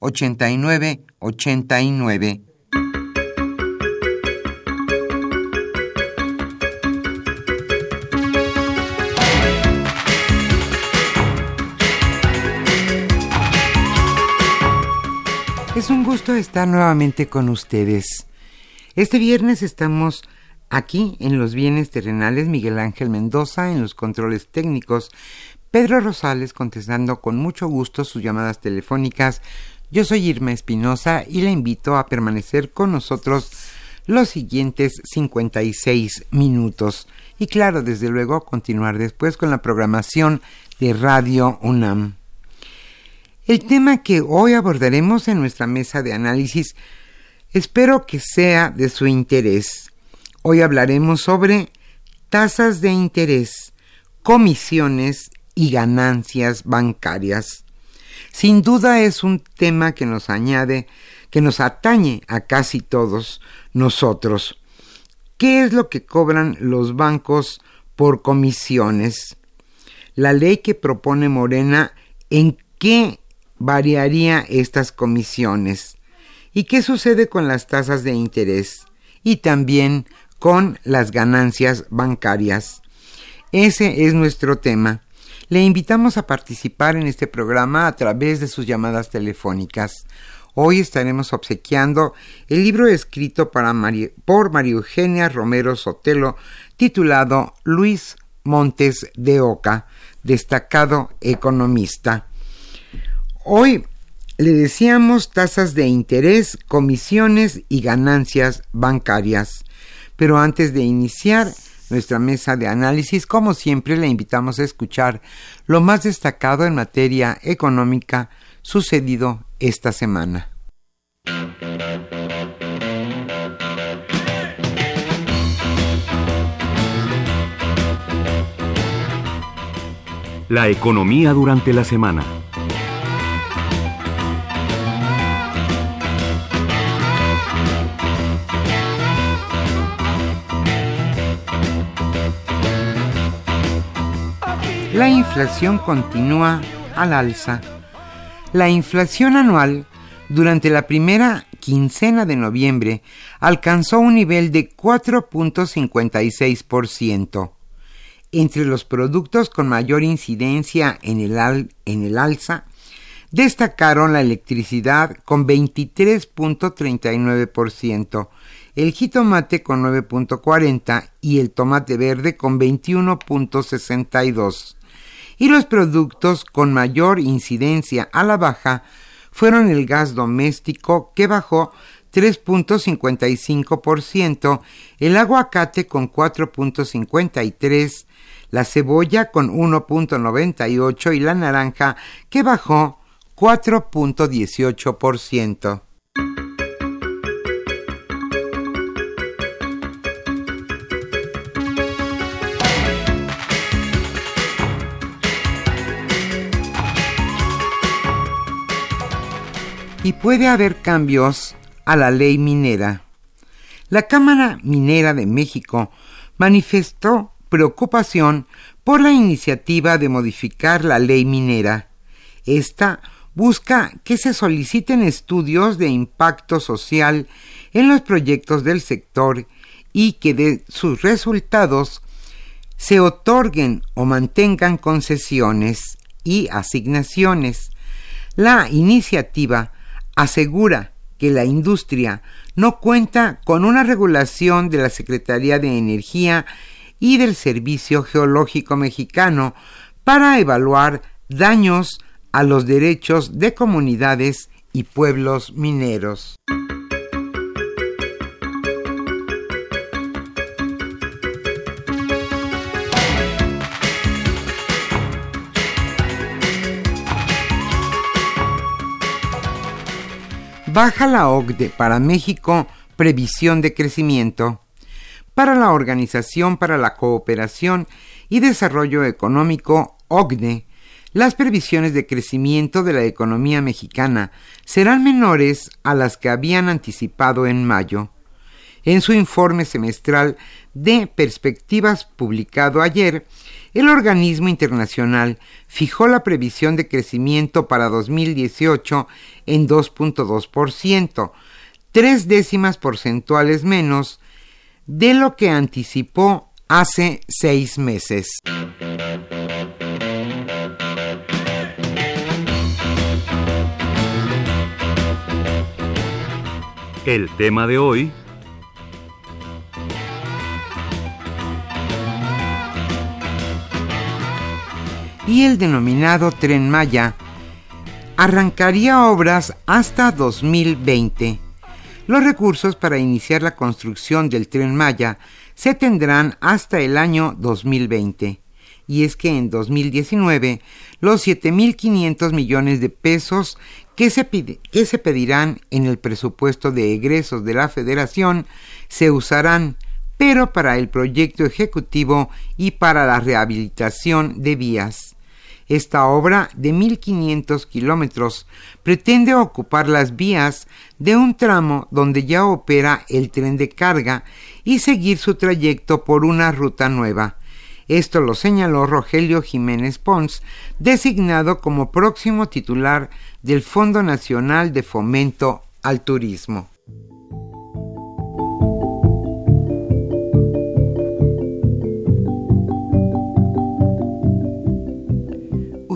89 89. Es un gusto estar nuevamente con ustedes. Este viernes estamos aquí en los bienes terrenales Miguel Ángel Mendoza en los controles técnicos, Pedro Rosales contestando con mucho gusto sus llamadas telefónicas yo soy Irma Espinosa y le invito a permanecer con nosotros los siguientes 56 minutos. Y claro, desde luego, continuar después con la programación de Radio UNAM. El tema que hoy abordaremos en nuestra mesa de análisis espero que sea de su interés. Hoy hablaremos sobre tasas de interés, comisiones y ganancias bancarias. Sin duda es un tema que nos añade, que nos atañe a casi todos nosotros. ¿Qué es lo que cobran los bancos por comisiones? La ley que propone Morena, ¿en qué variaría estas comisiones? ¿Y qué sucede con las tasas de interés? Y también con las ganancias bancarias. Ese es nuestro tema. Le invitamos a participar en este programa a través de sus llamadas telefónicas. Hoy estaremos obsequiando el libro escrito por María Eugenia Romero Sotelo titulado Luis Montes de Oca, destacado economista. Hoy le decíamos tasas de interés, comisiones y ganancias bancarias. Pero antes de iniciar, nuestra mesa de análisis. Como siempre, le invitamos a escuchar lo más destacado en materia económica sucedido esta semana. La economía durante la semana. La inflación continúa al alza. La inflación anual durante la primera quincena de noviembre alcanzó un nivel de 4.56%. Entre los productos con mayor incidencia en el, en el alza, destacaron la electricidad con 23.39%, el jitomate con 9.40% y el tomate verde con 21.62% y los productos con mayor incidencia a la baja fueron el gas doméstico que bajó 3.55%, el aguacate con 4.53%, la cebolla con 1.98% y la naranja que bajó 4.18%. y puede haber cambios a la ley minera. La Cámara Minera de México manifestó preocupación por la iniciativa de modificar la ley minera. Esta busca que se soliciten estudios de impacto social en los proyectos del sector y que de sus resultados se otorguen o mantengan concesiones y asignaciones. La iniciativa asegura que la industria no cuenta con una regulación de la Secretaría de Energía y del Servicio Geológico Mexicano para evaluar daños a los derechos de comunidades y pueblos mineros. Baja la OCDE para México previsión de crecimiento. Para la Organización para la Cooperación y Desarrollo Económico, OCDE, las previsiones de crecimiento de la economía mexicana serán menores a las que habían anticipado en mayo. En su informe semestral de perspectivas publicado ayer, el organismo internacional fijó la previsión de crecimiento para 2018 en 2.2%, tres décimas porcentuales menos de lo que anticipó hace seis meses. El tema de hoy y el denominado Tren Maya arrancaría obras hasta 2020. Los recursos para iniciar la construcción del Tren Maya se tendrán hasta el año 2020. Y es que en 2019 los 7.500 millones de pesos que se, que se pedirán en el presupuesto de egresos de la Federación se usarán pero para el proyecto ejecutivo y para la rehabilitación de vías. Esta obra de 1.500 kilómetros pretende ocupar las vías de un tramo donde ya opera el tren de carga y seguir su trayecto por una ruta nueva. Esto lo señaló Rogelio Jiménez Pons, designado como próximo titular del Fondo Nacional de Fomento al Turismo.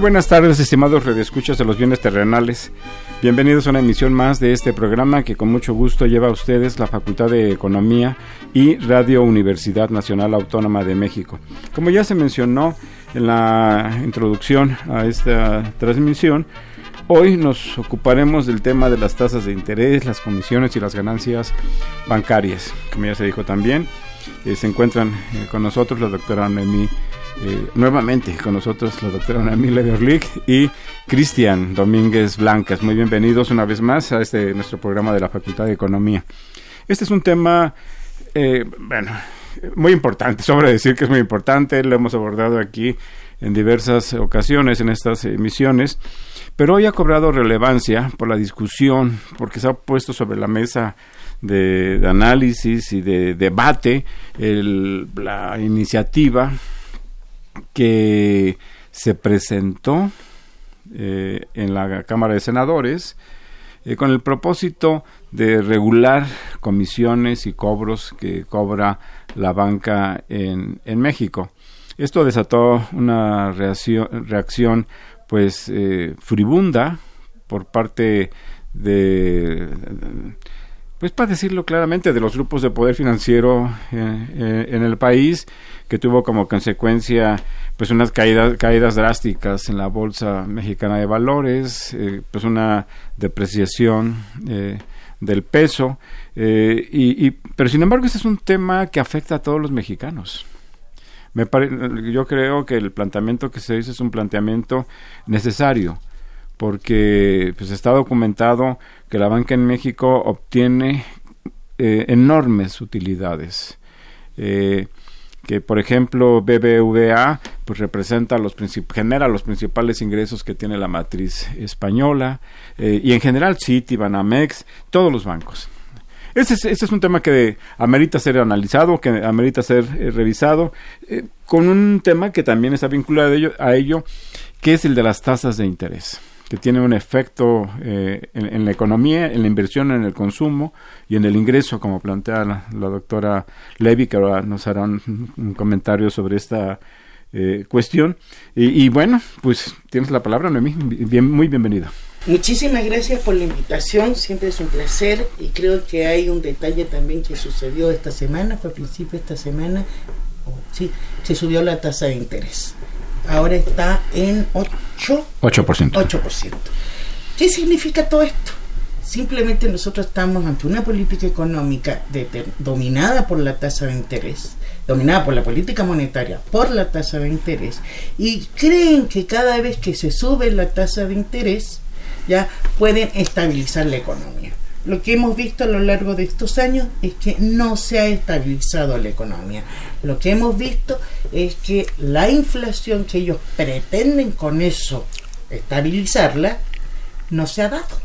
Buenas tardes, estimados redescuchas de los bienes terrenales. Bienvenidos a una emisión más de este programa que con mucho gusto lleva a ustedes la Facultad de Economía y Radio Universidad Nacional Autónoma de México. Como ya se mencionó en la introducción a esta transmisión, hoy nos ocuparemos del tema de las tasas de interés, las comisiones y las ganancias bancarias. Como ya se dijo también, eh, se encuentran eh, con nosotros la doctora Noemí eh, nuevamente con nosotros la doctora Namila Berlick y Cristian Domínguez Blancas. Muy bienvenidos una vez más a este nuestro programa de la Facultad de Economía. Este es un tema, eh, bueno, muy importante, sobra decir que es muy importante, lo hemos abordado aquí en diversas ocasiones en estas emisiones, pero hoy ha cobrado relevancia por la discusión, porque se ha puesto sobre la mesa de, análisis y de debate la iniciativa que se presentó eh, en la Cámara de Senadores eh, con el propósito de regular comisiones y cobros que cobra la banca en, en México. Esto desató una reacción, pues eh, furibunda por parte de pues para decirlo claramente, de los grupos de poder financiero eh, eh, en el país, que tuvo como consecuencia pues unas caídas, caídas drásticas en la bolsa mexicana de valores, eh, pues una depreciación del peso, y, pero sin embargo este es un tema que afecta a todos los mexicanos. Me yo creo que el planteamiento que se hizo es un planteamiento necesario porque pues está documentado que la banca en México obtiene eh, enormes utilidades. Eh, que por ejemplo BBVA pues representa los genera los principales ingresos que tiene la matriz española eh, y en general Citi, Banamex, todos los bancos. Ese es, es un tema que amerita ser analizado, que amerita ser revisado, con un tema que también está vinculado a ello, que es el de las tasas de interés que tiene un efecto eh, en, la economía, en la inversión, en el consumo y en el ingreso, como plantea la, doctora Levy, que ahora nos hará un, comentario sobre esta eh, cuestión. Y, bueno, pues tienes la palabra, Noemí. Bien, muy bienvenida. Muchísimas gracias por la invitación, siempre es un placer y creo que hay un detalle también que sucedió esta semana, fue a principio de esta semana, sí, se subió la tasa de interés ahora está en 8%. 8%. ¿Qué significa todo esto? Simplemente nosotros estamos ante una política económica dominada por la tasa de interés, dominada por la política monetaria, por la tasa de interés, y creen que cada vez que se sube la tasa de interés, ya pueden estabilizar la economía lo que hemos visto a lo largo de estos años es que no se ha estabilizado la economía. Lo que hemos visto es que la inflación que ellos pretenden con eso estabilizarla no se ha dado.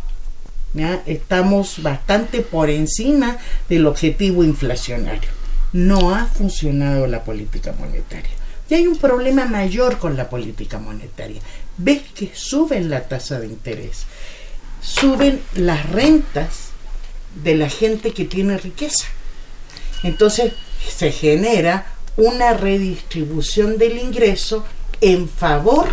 Estamos bastante por encima del objetivo inflacionario. No ha funcionado la política monetaria. Y hay un problema mayor con la política monetaria. Ves que suben la tasa de interés, suben las rentas de la gente que tiene riqueza. Entonces se genera una redistribución del ingreso en favor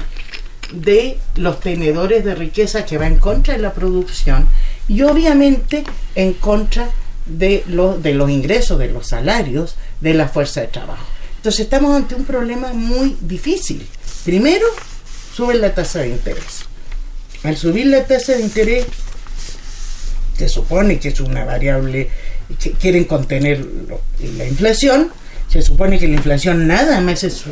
de los tenedores de riqueza que va en contra de la producción y obviamente en contra de, de los ingresos, de los salarios de la fuerza de trabajo. Entonces estamos ante un problema muy difícil. Primero, sube la tasa de interés. Al subir la tasa de interés, se supone que es una variable que quieren contener la inflación, se supone que la inflación nada más es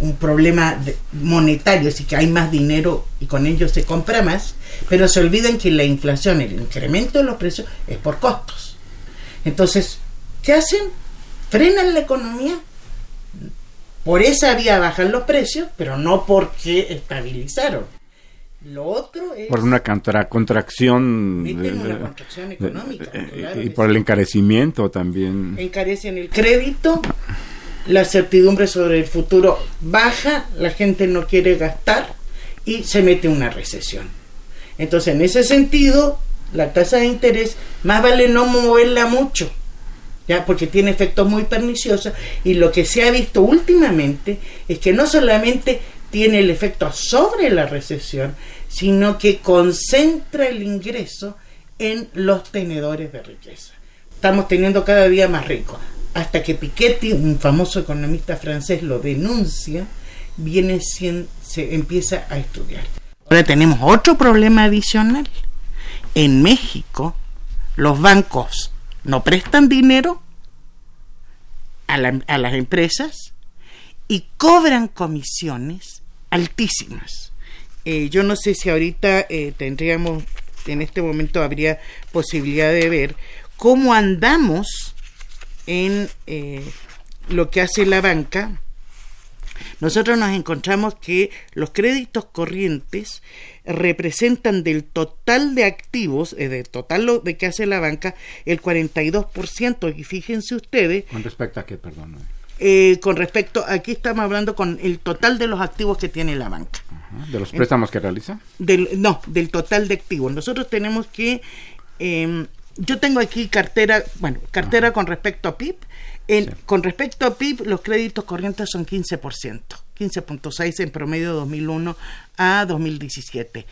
un problema monetario, así que hay más dinero y con ello se compra más, pero se olvidan que la inflación, el incremento de los precios es por costos. Entonces, ¿qué hacen? Frenan la economía, por esa vía bajan los precios, pero no porque estabilizaron. Lo otro es... Por una contracción... económica. y por el encarecimiento también. Encarecen el crédito, la certidumbre sobre el futuro baja, la gente no quiere gastar y se mete una recesión. Entonces, en ese sentido, la tasa de interés más vale no moverla mucho, ya porque tiene efectos muy perniciosos y lo que se ha visto últimamente es que no solamente tiene el efecto sobre la recesión, sino que concentra el ingreso en los tenedores de riqueza. Estamos teniendo cada día más ricos. Hasta que Piketty, un famoso economista francés, lo denuncia, viene se empieza a estudiar. Ahora tenemos otro problema adicional. En México, los bancos no prestan dinero a, las empresas y cobran comisiones altísimas. Eh, yo no sé si ahorita eh, tendríamos, en este momento habría posibilidad de ver cómo andamos en eh, lo que hace la banca nosotros nos encontramos que los créditos corrientes representan del total de activos, eh, del total lo de que hace la banca, el 42%. Y fíjense ustedes. ¿Con respecto a qué, perdón? Eh, con respecto, aquí estamos hablando con el total de los activos que tiene la banca. ¿De los préstamos que realiza? Del, no, del total de activos. Nosotros tenemos que, em, yo tengo aquí cartera, bueno, cartera con respecto a PIB con respecto a PIB, los créditos corrientes son 15%, 15.6 en promedio de 2001 a 2017.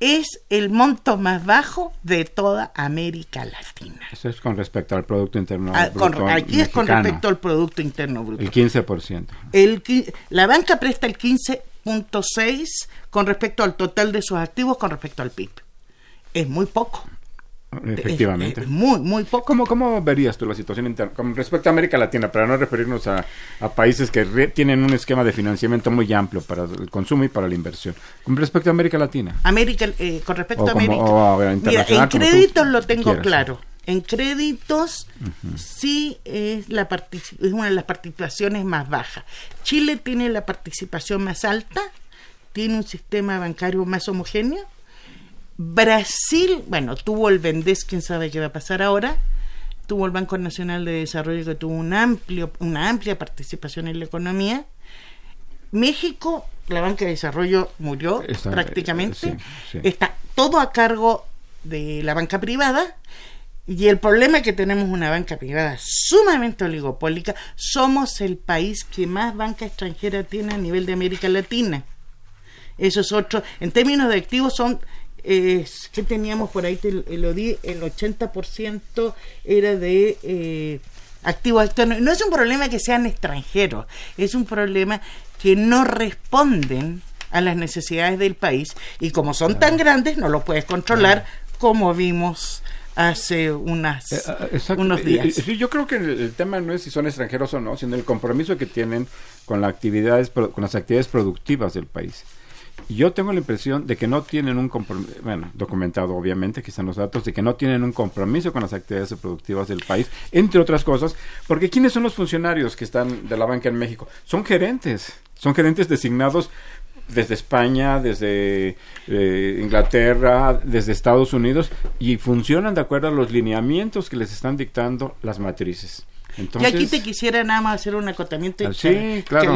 Es el monto más bajo de toda América Latina. Eso es con respecto al Producto Interno ah, Bruto. aquí es con respecto al Producto Interno Bruto. El 15%. El, la banca presta el 15.6 con respecto al total de sus activos con respecto al PIB. Es muy poco. Efectivamente. muy, muy poco. ¿Cómo, ¿Cómo verías tú la situación interna con respecto a América Latina, para no referirnos a, países que tienen un esquema de financiamiento muy amplio para el consumo y para la inversión? Con respecto a América Latina. América, eh, con respecto a América. Mira, en créditos lo tengo claro. En créditos sí es, la es una de las participaciones más bajas. Chile tiene la participación más alta, tiene un sistema bancario más homogéneo Brasil, bueno, tuvo el Vendés, quién sabe qué va a pasar ahora. Tuvo el Banco Nacional de Desarrollo que tuvo un amplio, una amplia participación en la economía. México, la banca de desarrollo murió prácticamente. Está todo a cargo de la banca privada. Y el problema es que tenemos una banca privada sumamente oligopólica. Somos el país que más banca extranjera tiene a nivel de América Latina. Eso es otro. En términos de activos son eh, que teníamos por ahí, te lo di, el 80% era de eh, activos externos. No es un problema que sean extranjeros, es un problema que no responden a las necesidades del país y como son tan grandes no los puedes controlar como vimos hace unas, eh, ah, unos días. yo creo que el, tema no es si son extranjeros o no, sino el compromiso que tienen con, las actividades, con las actividades productivas del país. Yo tengo la impresión de que no tienen un compromiso, bueno, documentado obviamente, que están los datos, de que no tienen un compromiso con las actividades productivas del país, entre otras cosas, porque ¿quiénes son los funcionarios que están de la banca en México? Son gerentes, son gerentes designados desde España, desde eh, Inglaterra, desde Estados Unidos, y funcionan de acuerdo a los lineamientos que les están dictando las matrices. Entonces, y aquí te quisiera nada más hacer un acotamiento. Ah, sí, claro.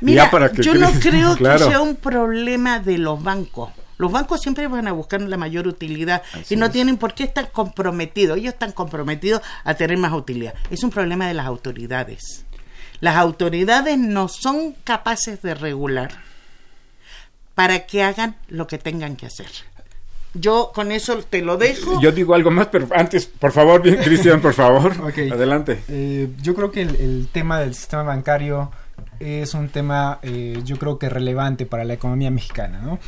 Mira, yo no creo que sea un problema de los bancos. Los bancos siempre van a buscar la mayor utilidad y no tienen por qué estar comprometidos. Ellos están comprometidos a tener más utilidad. Es un problema de las autoridades. Las autoridades no son capaces de regular para que hagan lo que tengan que hacer. Yo con eso te lo dejo. Yo digo algo más, pero antes, por favor, bien, Cristian, por favor. Adelante. Eh, yo creo que el, tema del sistema bancario es un tema eh, yo creo que relevante para la economía mexicana, ¿no?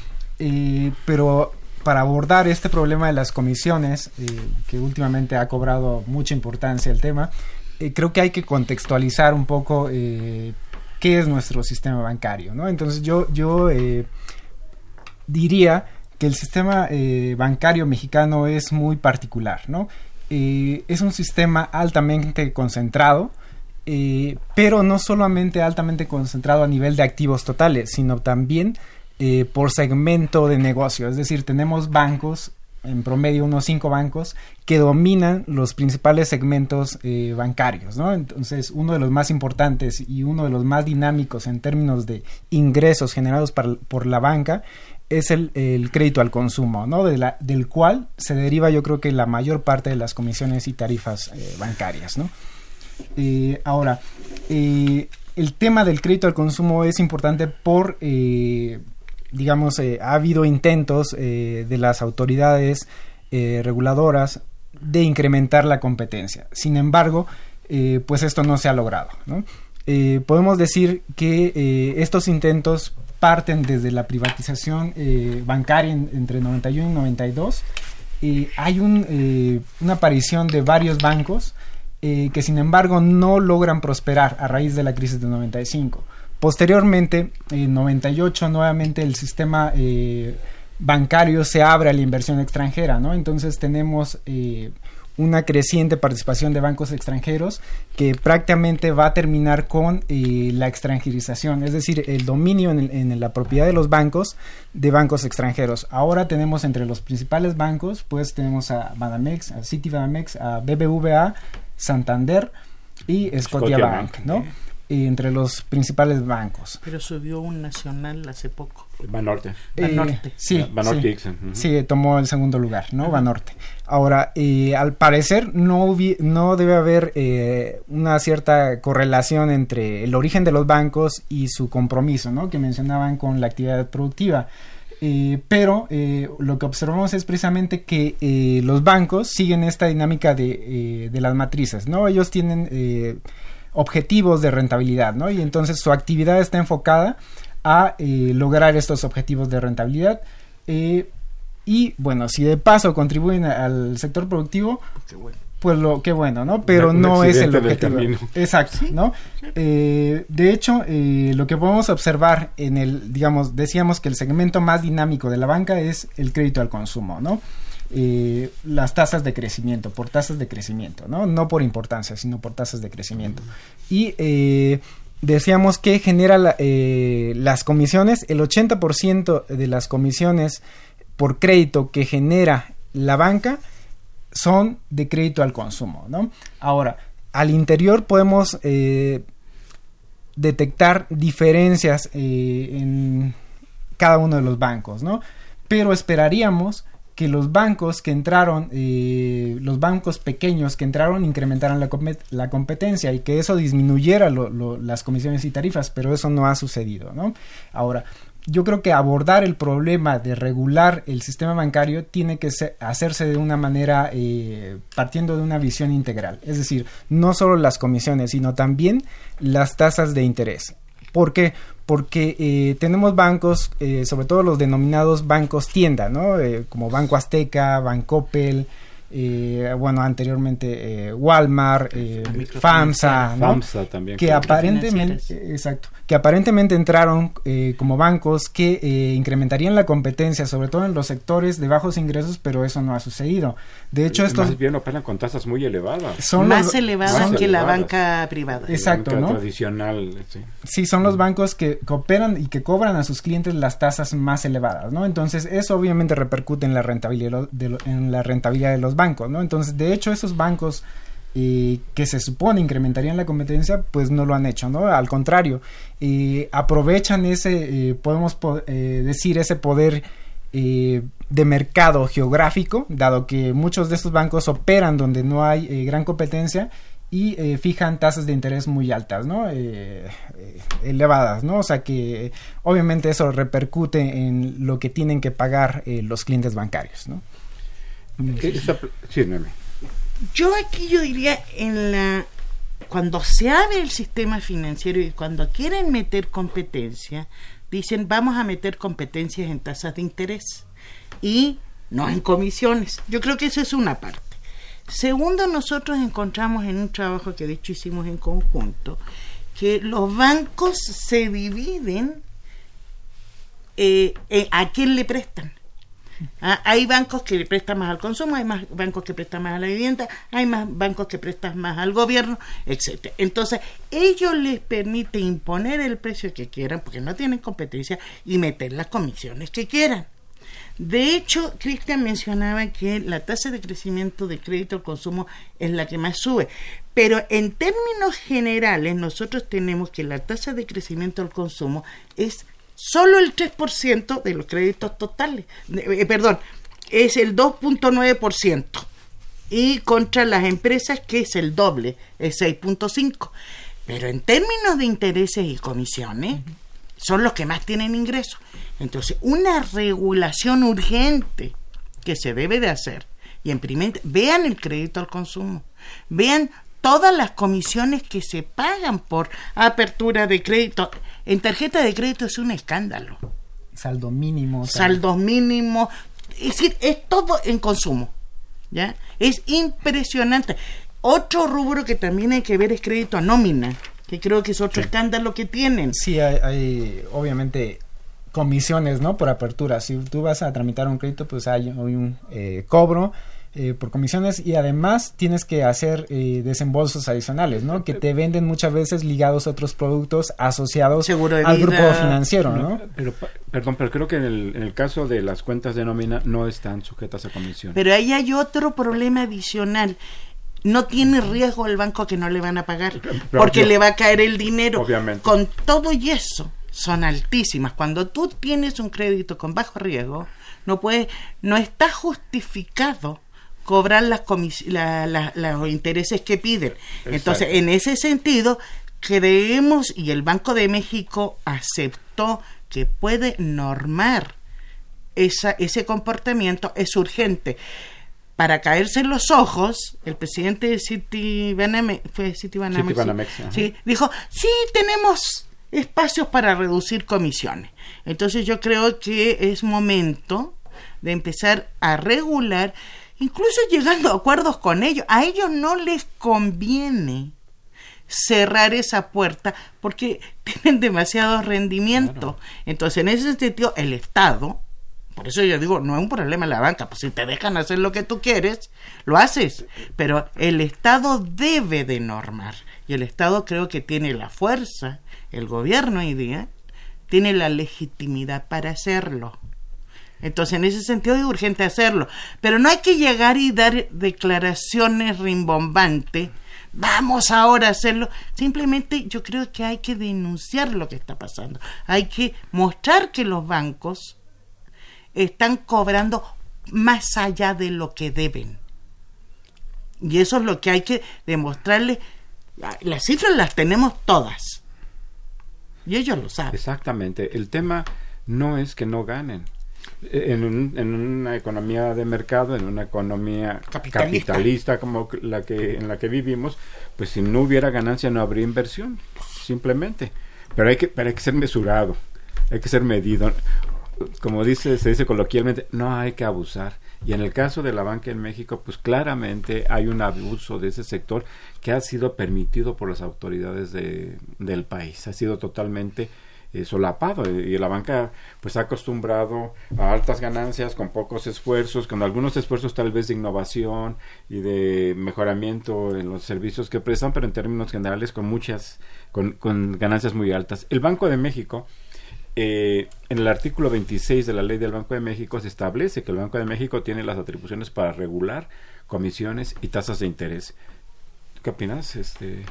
pero para abordar este problema de las comisiones, eh, que últimamente ha cobrado mucha importancia el tema, eh, creo que hay que contextualizar un poco qué es nuestro sistema bancario, ¿no? Entonces yo, yo diría que el sistema bancario mexicano es muy particular, ¿no? es un sistema altamente concentrado, eh, pero no solamente altamente concentrado a nivel de activos totales, sino también eh, por segmento de negocio. Es decir, tenemos bancos, en promedio unos cinco bancos, que dominan los principales segmentos eh, bancarios. ¿no? Entonces, uno de los más importantes y uno de los más dinámicos en términos de ingresos generados por la banca es el, crédito al consumo, ¿no? Del cual se deriva yo creo que la mayor parte de las comisiones y tarifas bancarias, ¿no? Eh, ahora, eh, el tema del crédito al consumo es importante por, eh, digamos, eh, ha habido intentos eh, de las autoridades reguladoras de incrementar la competencia. Sin embargo, pues esto no se ha logrado. podemos decir que estos intentos parten desde la privatización bancaria entre 91 y 92. hay un, una aparición de varios bancos eh, que sin embargo no logran prosperar a raíz de la crisis de 95. Posteriormente, en 98, nuevamente el sistema eh, bancario se abre a la inversión extranjera, ¿no? Entonces tenemos eh, una creciente participación de bancos extranjeros que prácticamente va a terminar con la extranjerización, es decir, el dominio en, la propiedad de los bancos de bancos extranjeros. Ahora tenemos entre los principales bancos, pues tenemos a Banamex, a Citibanamex, a BBVA, Santander y Scotiabank, ¿no? Y entre los principales bancos. Pero subió un nacional hace poco. Banorte. Banorte. Eh, sí, Banorte sí, sí, tomó el segundo lugar, ¿no? Banorte. Ahora, eh, al parecer no, no debe haber eh, una cierta correlación entre el origen de los bancos y su compromiso, ¿no? Que mencionaban con la actividad productiva. Eh, pero eh, lo que observamos es precisamente que eh, los bancos siguen esta dinámica de, de las matrices, ¿no? Ellos tienen objetivos de rentabilidad, ¿no? Y entonces su actividad está enfocada a lograr estos objetivos de rentabilidad. y bueno, si de paso contribuyen al sector productivo, pues lo qué bueno, ¿no? Pero no es el objetivo. Exacto, ¿no? Eh, de hecho, eh, lo que podemos observar en el, digamos, decíamos que el segmento más dinámico de la banca es el crédito al consumo, ¿no? Eh, las tasas de crecimiento, por tasas de crecimiento, ¿no? No por importancia, sino por tasas de crecimiento. Y decíamos que genera las comisiones, el 80% de las comisiones por crédito que genera la banca son de crédito al consumo, ¿no? Ahora, al interior podemos eh, detectar diferencias eh, en cada uno de los bancos, ¿no? Pero esperaríamos que los bancos que entraron, eh, los bancos pequeños que entraron incrementaran la, competencia y que eso disminuyera las comisiones y tarifas, pero eso no ha sucedido, ¿no? Ahora, yo creo que abordar el problema de regular el sistema bancario tiene que hacerse de una manera eh, partiendo de una visión integral, es decir, no solo las comisiones, sino también las tasas de interés. ¿Por qué? Porque eh, tenemos bancos, eh, sobre todo los denominados bancos tienda, ¿no? como Banco Azteca, Bancopel, eh, bueno, anteriormente eh, Walmart, eh, FAMSA, también, que aparentemente, exacto, que aparentemente entraron como bancos que incrementarían la competencia, sobre todo en los sectores de bajos ingresos, pero eso no ha sucedido. De hecho, estos más bien operan con tasas muy elevadas, son más elevadas que la banca privada, exacto, ¿no? Tradicional, sí. son los bancos que, cooperan y que cobran a sus clientes las tasas más elevadas, ¿no? Entonces eso obviamente repercute en la rentabilidad de, en la rentabilidad de los bancos Entonces, de hecho, esos bancos eh, que se supone incrementarían la competencia, pues no lo han hecho, ¿no? Al contrario, eh, aprovechan ese, eh, podemos decir, ese poder de mercado geográfico, dado que muchos de estos bancos operan donde no hay gran competencia y fijan tasas de interés muy altas, ¿no? elevadas, ¿no? O sea que obviamente eso repercute en lo que tienen que pagar los clientes bancarios, ¿no? Yo aquí yo diría en la cuando se abre el sistema financiero y cuando quieren meter competencia, dicen vamos a meter competencias en tasas de interés y no en comisiones. Yo creo que eso es una parte. Segundo, nosotros encontramos en un trabajo que de hecho hicimos en conjunto, que los bancos se dividen eh, eh, a quién le prestan. Ah, hay bancos que prestan más al consumo, hay más bancos que prestan más a la vivienda, hay más bancos que prestan más al gobierno, etcétera. Entonces, ellos les permite imponer el precio que quieran, porque no tienen competencia, y meter las comisiones que quieran. De hecho, Cristian mencionaba que la tasa de crecimiento de crédito al consumo es la que más sube. Pero en términos generales, nosotros tenemos que la tasa de crecimiento al consumo es solo el 3% de los créditos totales, eh, perdón, es el 2.9%. Y contra las empresas, que es el doble, el 6.5%. Pero en términos de intereses y comisiones, son los que más tienen ingresos. Entonces, una regulación urgente que se debe de hacer. Y en primer, vean el crédito al consumo. Vean todas las comisiones que se pagan por apertura de crédito. En tarjeta de crédito es un escándalo. Saldo mínimo. Saldo mínimo. Es decir, es todo en consumo. ¿Ya? Es impresionante. Otro rubro que también hay que ver es crédito a nómina, que creo que es otro escándalo que tienen. Sí, hay, obviamente comisiones, ¿no? Por apertura. Si tú vas a tramitar un crédito, pues hay, un eh, cobro eh, por comisiones y además tienes que hacer eh, desembolsos adicionales, ¿no? Que te venden muchas veces ligados a otros productos asociados al grupo financiero, ¿no? Pero, perdón, pero creo que en el, en el, caso de las cuentas de nómina no están sujetas a comisión. Pero ahí hay otro problema adicional no tiene riesgo el banco que no le van a pagar porque le va a caer el dinero. Obviamente. Con todo y eso son altísimas. Cuando tú tienes un crédito con bajo riesgo, no puede, no está justificado cobrar las los intereses que piden. Entonces, en ese sentido, creemos y el Banco de México aceptó que puede normar esa, ese comportamiento, es urgente. Para caerse en los ojos, el presidente de fue City sí, dijo, sí, tenemos espacios para reducir comisiones. Entonces yo creo que es momento de empezar a regular incluso llegando a acuerdos con ellos. A ellos no les conviene cerrar esa puerta porque tienen demasiado rendimiento. Entonces, en ese sentido, el Estado, por eso yo digo, no es un problema la banca, pues si te dejan hacer lo que tú quieres, lo haces, pero el Estado debe de normar y el Estado creo que tiene la fuerza, el gobierno hoy día, tiene la legitimidad para hacerlo. Entonces, en ese sentido es urgente hacerlo. Pero no hay que llegar y dar declaraciones rimbombantes. Vamos ahora a hacerlo. Simplemente yo creo que hay que denunciar lo que está pasando. Hay que mostrar que los bancos están cobrando más allá de lo que deben. Y eso es lo que hay que demostrarle. Las cifras las tenemos todas. Y ellos lo saben. Exactamente. El tema no es que no ganen en, en, una economía de mercado, en una economía capitalista. como la que en la que vivimos, pues si no hubiera ganancia no habría inversión, simplemente. Pero hay que, pero hay que ser mesurado, hay que ser medido. Como dice, se dice coloquialmente, no hay que abusar. Y en el caso de la banca en México, pues claramente hay un abuso de ese sector que ha sido permitido por las autoridades de, del país. Ha sido totalmente eh, solapado y la banca pues ha acostumbrado a altas ganancias con pocos esfuerzos, con algunos esfuerzos tal vez de innovación y de mejoramiento en los servicios que prestan, pero en términos generales con muchas, con, con ganancias muy altas. El Banco de México eh, en el artículo 26 de la ley del Banco de México se establece que el Banco de México tiene las atribuciones para regular comisiones y tasas de interés. ¿Qué opinas, este,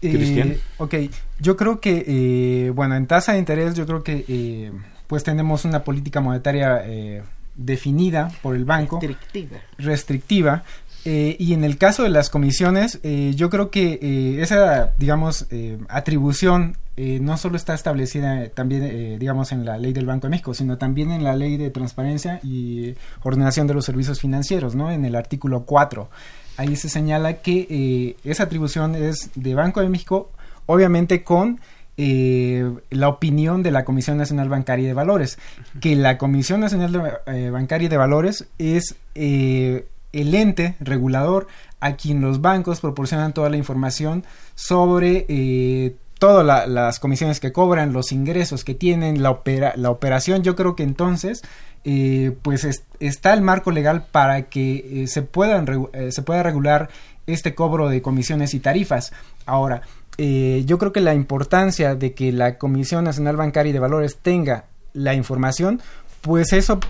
Cristian? Eh, ok, yo creo que, eh, bueno, en tasa de interés yo creo que eh, pues tenemos una política monetaria eh, definida por el banco. Restrictiva. Restrictiva. y en el caso de las comisiones, yo creo que esa, digamos, atribución no solo está establecida también, digamos, en la ley del Banco de México, sino también en la ley de transparencia y ordenación de los servicios financieros, ¿no? En el artículo 4 ahí se señala que eh, esa atribución es de Banco de México, obviamente con eh, la opinión de la Comisión Nacional Bancaria de Valores, que la Comisión Nacional eh, Bancaria de Valores es el ente regulador a quien los bancos proporcionan toda la información sobre todas las comisiones que cobran, los ingresos que tienen, la, la operación. Yo creo que entonces eh, pues está el marco legal para que eh, se, puedan eh, se pueda regular este cobro de comisiones y tarifas. Ahora, yo creo que la importancia de que la Comisión Nacional Bancaria y de Valores tenga la información, pues eso,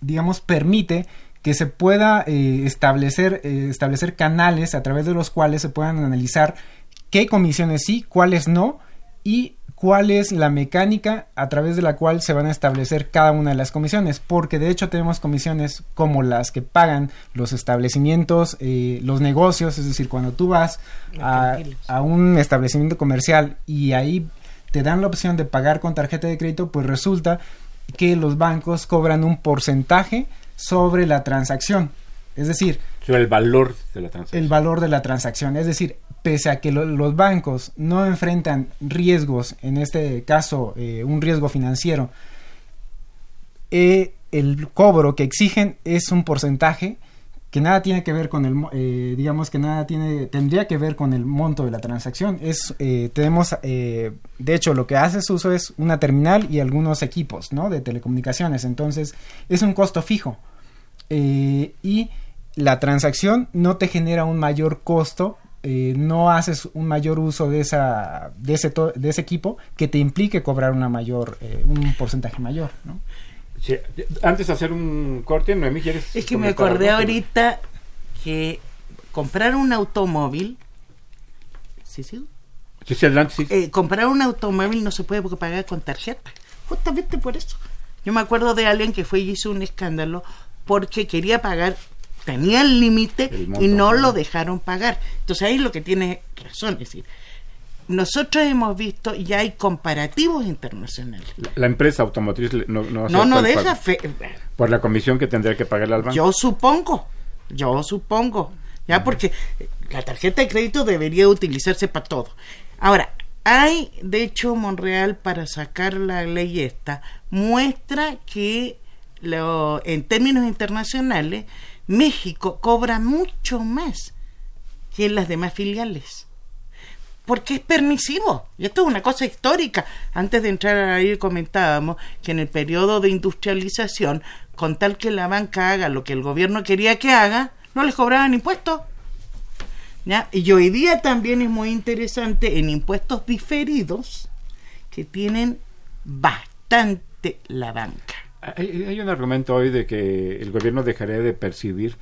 digamos, permite que se pueda establecer, establecer canales a través de los cuales se puedan analizar qué comisiones sí, cuáles no, y cuál es la mecánica a través de la cual se van a establecer cada una de las comisiones, porque de hecho tenemos comisiones como las que pagan los establecimientos, eh, los negocios, es decir, cuando tú vas a, a, un establecimiento comercial y ahí te dan la opción de pagar con tarjeta de crédito, pues resulta que los bancos cobran un porcentaje sobre la transacción. Es decir, el valor de la transacción. El valor de la transacción. Es decir, pese a que los bancos no enfrentan riesgos, en este caso eh, un riesgo financiero, eh, el cobro que exigen es un porcentaje que nada tiene que ver con el, eh, digamos que nada tiene, tendría que ver con el monto de la transacción. Es, tenemos, de hecho, lo que hace uso es una terminal y algunos equipos, ¿no? De telecomunicaciones. Entonces, es un costo fijo. y la transacción no te genera un mayor costo eh, no haces un mayor uso de esa de ese de ese equipo que te implique cobrar una mayor eh, un porcentaje mayor ¿no? antes de hacer un corte Noemí quieres es que me acordé ahorita que comprar un automóvil sí sí sí, adelante, sí. Eh, comprar un automóvil no se puede pagar con tarjeta justamente por eso yo me acuerdo de alguien que fue y hizo un escándalo porque quería pagar tenía el límite y no lo dejaron pagar. Entonces ahí lo que tiene razón, es decir, nosotros hemos visto y hay comparativos internacionales. La, empresa automotriz no, no, no, no deja por la comisión que tendría que pagarle al banco. Yo supongo, yo supongo, ya porque la tarjeta de crédito debería utilizarse para todo. Ahora, hay, de hecho, Monreal para sacar la ley esta muestra que lo, en términos internacionales México cobra mucho más que en las demás filiales. Porque es permisivo. Y esto es una cosa histórica. Antes de entrar ahí comentábamos que en el periodo de industrialización, con tal que la banca haga lo que el gobierno quería que haga, no les cobraban impuestos. Y hoy día también es muy interesante en impuestos diferidos que tienen bastante la banca. Hay, un argumento hoy de que el gobierno dejaría de percibir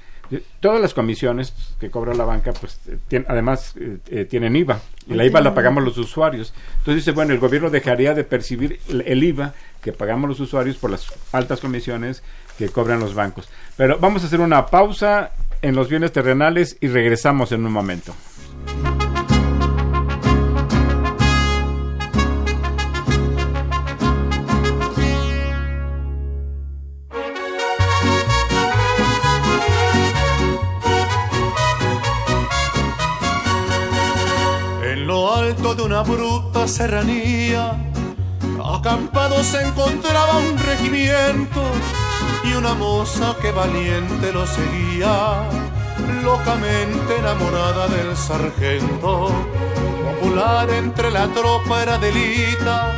todas las comisiones que cobra la banca, pues además eh, eh, tienen IVA y la IVA la pagamos los usuarios. Entonces dice, bueno, el gobierno dejaría de percibir el, IVA que pagamos los usuarios por las altas comisiones que cobran los bancos. Pero vamos a hacer una pausa en los bienes terrenales y regresamos en un momento. Serranía, acampado se encontraba un regimiento y una moza que valiente lo seguía, locamente enamorada del sargento. Popular entre la tropa era delita,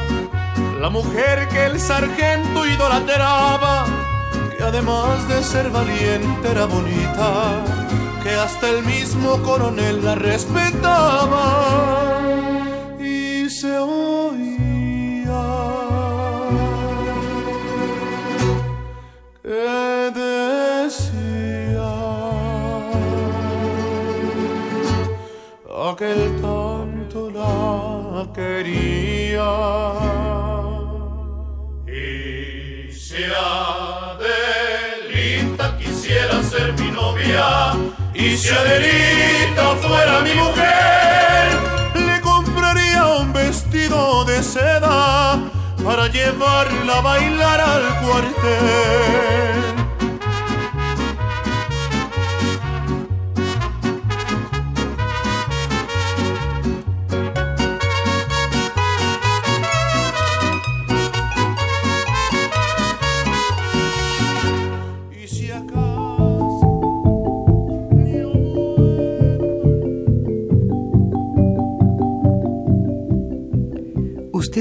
la mujer que el sargento idolatraba, que además de ser valiente era bonita, que hasta el mismo coronel la respetaba quería y si Adelita quisiera ser mi novia y si Adelita fuera mi mujer vestido de seda para llevarla a bailar al cuartel.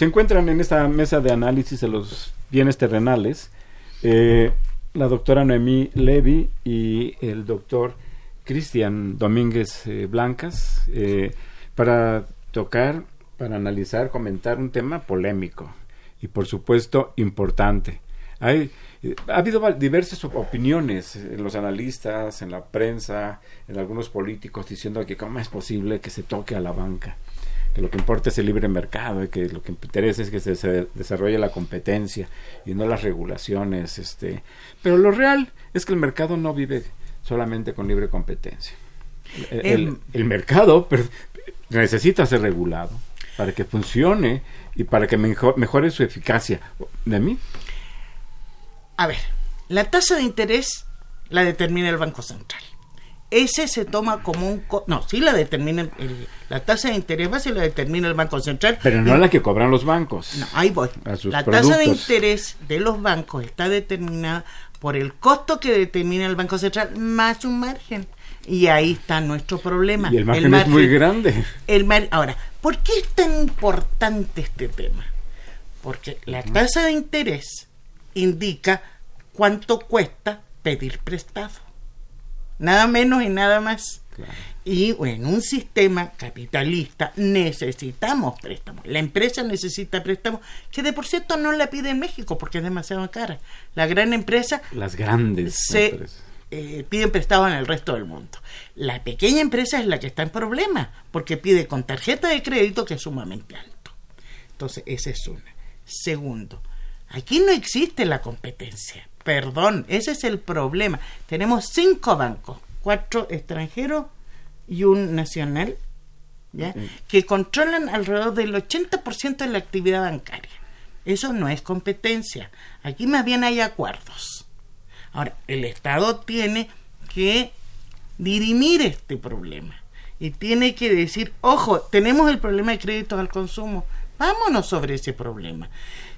Se encuentran en esta mesa de análisis de los bienes terrenales eh, la doctora Noemí Levy y el doctor Cristian Domínguez eh, Blancas eh, para tocar, para analizar, comentar un tema polémico y por supuesto importante. Hay, ha habido diversas opiniones en los analistas, en la prensa, en algunos políticos diciendo que cómo es posible que se toque a la banca que lo que importa es el libre mercado y que lo que interesa es que se, desarrolle la competencia y no las regulaciones este. Pero lo real es que el mercado no vive solamente con libre competencia. El, el, mercado necesita ser regulado para que funcione y para que mejore su eficacia. De mí a ver la tasa de interés la determina el banco central ese se toma como un... no, sí la determina el, la tasa de interés base la determina el Banco Central. Pero no la que cobran los bancos. No, ahí voy. La tasa de interés de los bancos está determinada por el costo que determina el Banco Central más un margen. Y ahí está nuestro problema. Y el margen, es muy grande. El Ahora, ¿por qué es tan importante este tema? Porque la tasa de interés indica cuánto cuesta pedir prestado nada menos y nada más. Y en un sistema capitalista necesitamos préstamos. La empresa necesita préstamos, que de por cierto no la pide en México porque es demasiado cara. La gran empresa. Las grandes se eh, piden prestado en el resto del mundo. La pequeña empresa es la que está en problema porque pide con tarjeta de crédito que es sumamente alto. Entonces, esa es una. Segundo, aquí no existe la competencia. Perdón, ese es el problema. Tenemos cinco bancos, cuatro extranjeros y un nacional, ¿ya? que controlan alrededor del 80% de la actividad bancaria. Eso no es competencia. Aquí más bien hay acuerdos. Ahora, el Estado tiene que dirimir este problema y tiene que decir, ojo, tenemos el problema de créditos al consumo, vámonos sobre ese problema.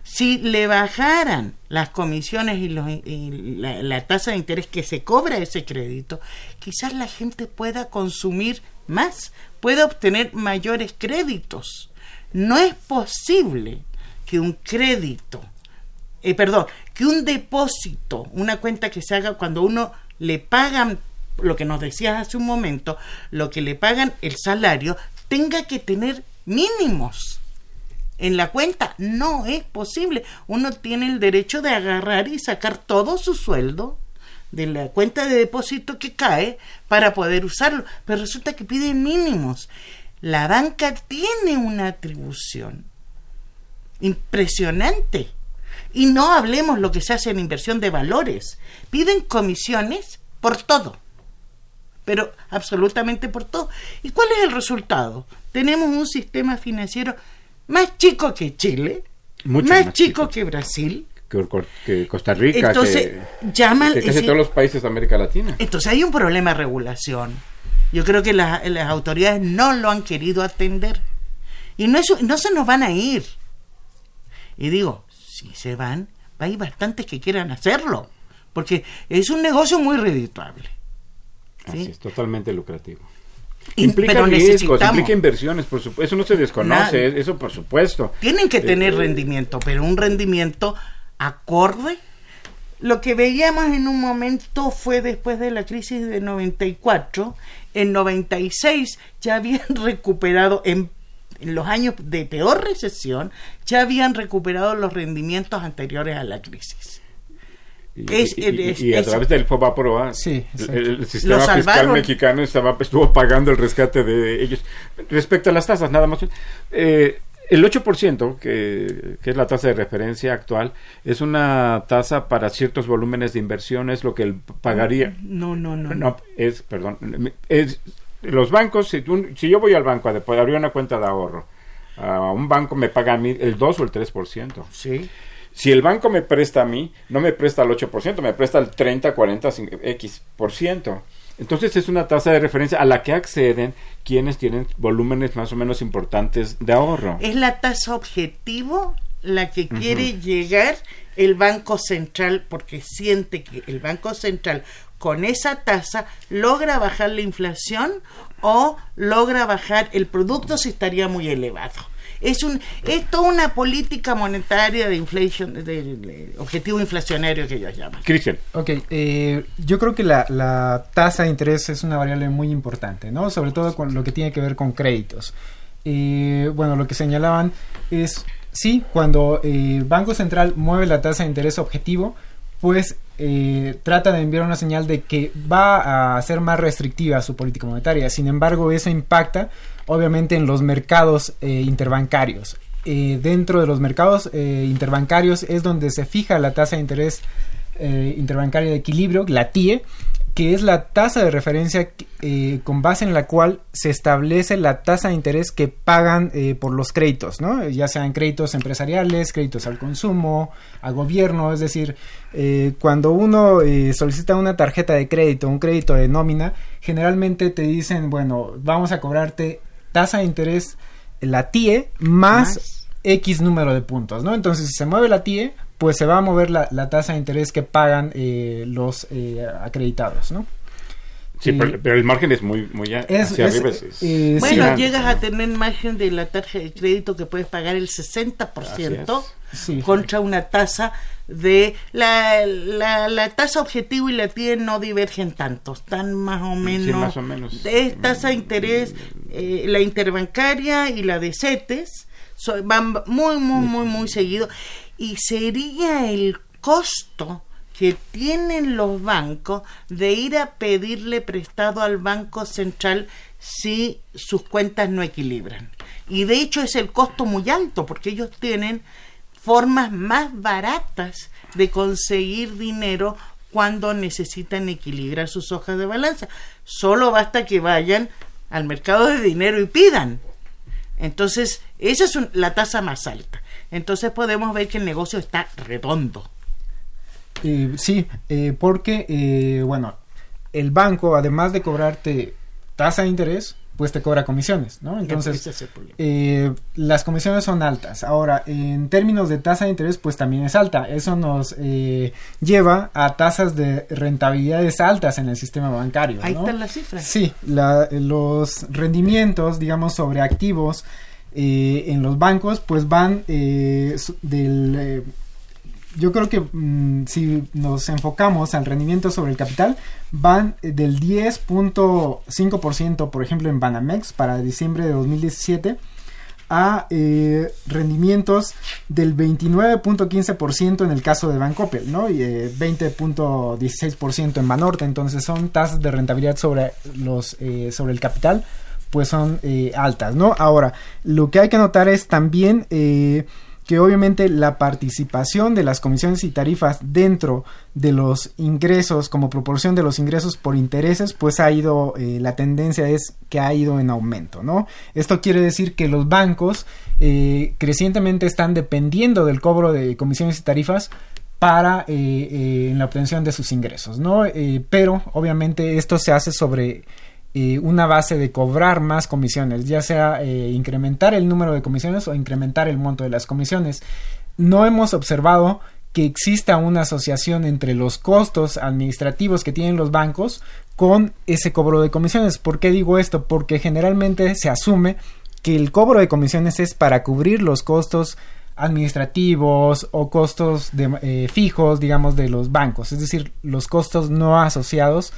Si le bajaran las comisiones y, la, tasa de interés que se cobra ese crédito, quizás la gente pueda consumir más, pueda obtener mayores créditos. No es posible que un crédito, eh, perdón, que un depósito, una cuenta que se haga cuando uno le pagan lo que nos decías hace un momento, lo que le pagan el salario, tenga que tener mínimos en la cuenta. No es posible. Uno tiene el derecho de agarrar y sacar todo su sueldo de la cuenta de depósito que cae para poder usarlo. Pero resulta que pide mínimos. La banca tiene una atribución impresionante. Y no hablemos lo que se hace en inversión de valores. Piden comisiones por todo. Pero absolutamente por todo. ¿Y cuál es el resultado? Tenemos un sistema financiero más chico que Chile, más, chico, que Brasil. Que, Costa Rica, entonces, que, llaman, que casi todos los países de América Latina. Entonces hay un problema de regulación. Yo creo que las autoridades no lo han querido atender. Y no, no se nos van a ir. Y digo, si se van, ir bastantes que quieran hacerlo. Porque es un negocio muy redituable. Así es, totalmente lucrativo. Implica riesgos, implica inversiones, por supuesto. Eso no se desconoce, eso por supuesto. Tienen que tener eh, rendimiento, pero un rendimiento acorde. Lo que veíamos en un momento fue después de la crisis de 94. En 96 ya habían recuperado, en, en los años de peor recesión, ya habían recuperado los rendimientos anteriores a la crisis. Y, a través del FOBAPROA, sí, el, sistema fiscal mexicano estaba, estuvo pagando el rescate de ellos. Respecto a las tasas, nada más. Eh, el 8%, que, que es la tasa de referencia actual, es una tasa para ciertos volúmenes de inversión, es lo que él pagaría. No, no, no. No, es, perdón, es, los bancos, si, si yo voy al banco a abrir una cuenta de ahorro, a un banco me paga a mí el 2 o el 3%. Sí. Si el banco me presta a mí, no me presta el 8%, me presta el 30, 40, X por ciento. Entonces es una tasa de referencia a la que acceden quienes tienen volúmenes más o menos importantes de ahorro. Es la tasa objetivo la que quiere llegar el Banco Central porque siente que el Banco Central con esa tasa logra bajar la inflación o logra bajar el producto si estaría muy elevado. Es un es toda una política monetaria de inflation, de, de objetivo inflacionario que ellos llaman. Cristian. Ok, eh, yo creo que la, la tasa de interés es una variable muy importante, ¿no? Sobre todo con lo que tiene que ver con créditos. Eh, bueno, lo que señalaban es, sí, cuando el Banco Central mueve la tasa de interés objetivo, pues eh, trata de enviar una señal de que va a ser más restrictiva su política monetaria. Sin embargo, eso impacta obviamente en los mercados eh, interbancarios. Eh, dentro de los mercados interbancarios es donde se fija la tasa de interés interbancaria de equilibrio, la TIE, que es la tasa de referencia eh, con base en la cual se establece la tasa de interés que pagan eh, por los créditos, ¿no? Ya sean créditos empresariales, créditos al consumo, a gobierno, es decir, eh, cuando uno eh, solicita una tarjeta de crédito, un crédito de nómina, generalmente te dicen, bueno, vamos a cobrarte tasa de interés, la TIE, más, Más. X número de puntos, ¿no? Entonces, si se mueve la TIE, pues se va a mover la, la tasa de interés que pagan eh, los eh, acreditados, ¿no? Sí, pero, pero el margen es muy, muy a- Es- hacia es- arriba. es- eh, Bueno, llegas a tener margen de la tarjeta de crédito que puedes pagar el 60% Sí. contra una tasa de la, la, la tasa objetivo y la TIE no divergen tanto, están más o menos, más o menos. es tasa de interés, eh, la interbancaria y la de CETES so- van muy, muy, muy, muy seguido y sería el costo que tienen los bancos de ir a pedirle prestado al Banco Central si sus cuentas no equilibran. Y de hecho es el costo muy alto porque ellos tienen formas más baratas de conseguir dinero cuando necesitan equilibrar sus hojas de balanza. Solo basta que vayan al mercado de dinero y pidan. Entonces, esa es un- la tasa más alta. Entonces podemos ver que el negocio está redondo. Eh, sí, eh, porque, eh, bueno, el banco, además de cobrarte tasa de interés, pues te cobra comisiones, ¿no? Entonces, eh, las comisiones son altas. Ahora, en términos de tasa de interés, pues también es alta. Eso nos eh, lleva a tasas de rentabilidades altas en el sistema bancario. Ahí están las cifras. Sí, la- los rendimientos, digamos, sobre activos eh, en los bancos, pues van eh, del... eh, yo creo que mm, si nos enfocamos al rendimiento sobre el capital, van eh, del 10.5%, por ejemplo, en Banamex para diciembre de 2017, a eh, rendimientos del 29.15% en el caso de Bancoppel, ¿no? Y eh, 20.16% en Banorte. Entonces son tasas de rentabilidad sobre los eh, sobre el capital, pues son eh, altas, ¿no? Ahora, lo que hay que notar es también eh, que obviamente la participación de las comisiones y tarifas dentro de los ingresos como proporción de los ingresos por intereses pues ha ido eh, la tendencia es que ha ido en aumento no esto quiere decir que los bancos crecientemente están dependiendo del cobro de comisiones y tarifas para la obtención de sus ingresos no pero obviamente esto se hace sobre eh, una base de cobrar más comisiones, ya sea eh, incrementar el número de comisiones o incrementar el monto de las comisiones. No hemos observado que exista una asociación entre los costos administrativos que tienen los bancos con ese cobro de comisiones. ¿Por qué digo esto? Porque generalmente se asume que el cobro de comisiones es para cubrir los costos administrativos o costos eh, fijos, digamos, de los bancos, es decir, los costos no asociados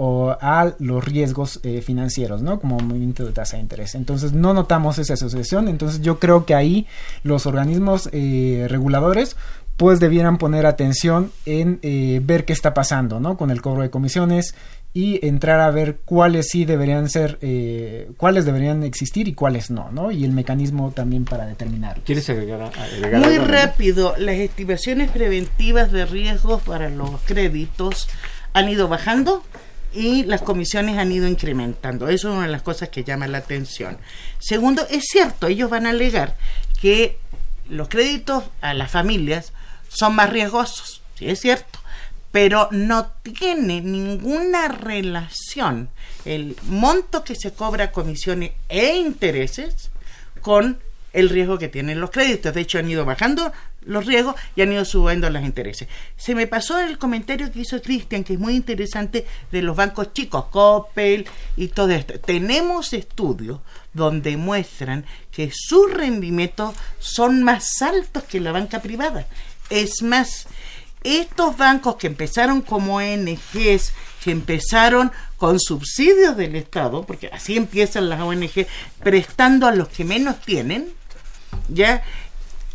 o a los riesgos eh, financieros, ¿no? Como movimiento de tasa de interés. Entonces no notamos esa asociación. Entonces yo creo que ahí los organismos eh, reguladores pues debieran poner atención en eh, ver qué está pasando, ¿no? Con el cobro de comisiones y entrar a ver cuáles sí deberían ser, eh, cuáles deberían existir y cuáles no, ¿no? Y el mecanismo también para determinarlo. ¿Quieres agregar, agregar Muy algo, rápido, las estimaciones preventivas de riesgos para los créditos han ido bajando y las comisiones han ido incrementando. Eso es una de las cosas que llama la atención. Segundo, es cierto, ellos van a alegar que los créditos a las familias son más riesgosos, sí es cierto, pero no tiene ninguna relación el monto que se cobra comisiones e intereses con el riesgo que tienen los créditos. De hecho, han ido bajando los riesgos y han ido subiendo los intereses. Se me pasó el comentario que hizo Cristian, que es muy interesante, de los bancos chicos, Coppel y todo esto. Tenemos estudios donde muestran que sus rendimientos son más altos que la banca privada. Es más, estos bancos que empezaron como ONGs, que empezaron con subsidios del Estado, porque así empiezan las ONG, prestando a los que menos tienen, ya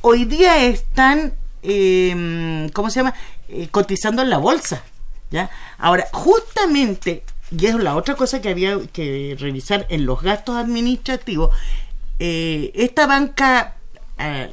hoy día están, eh, ¿cómo se llama?, eh, cotizando en la bolsa. ¿ya? Ahora, justamente, y es la otra cosa que había que revisar en los gastos administrativos, eh, esta banca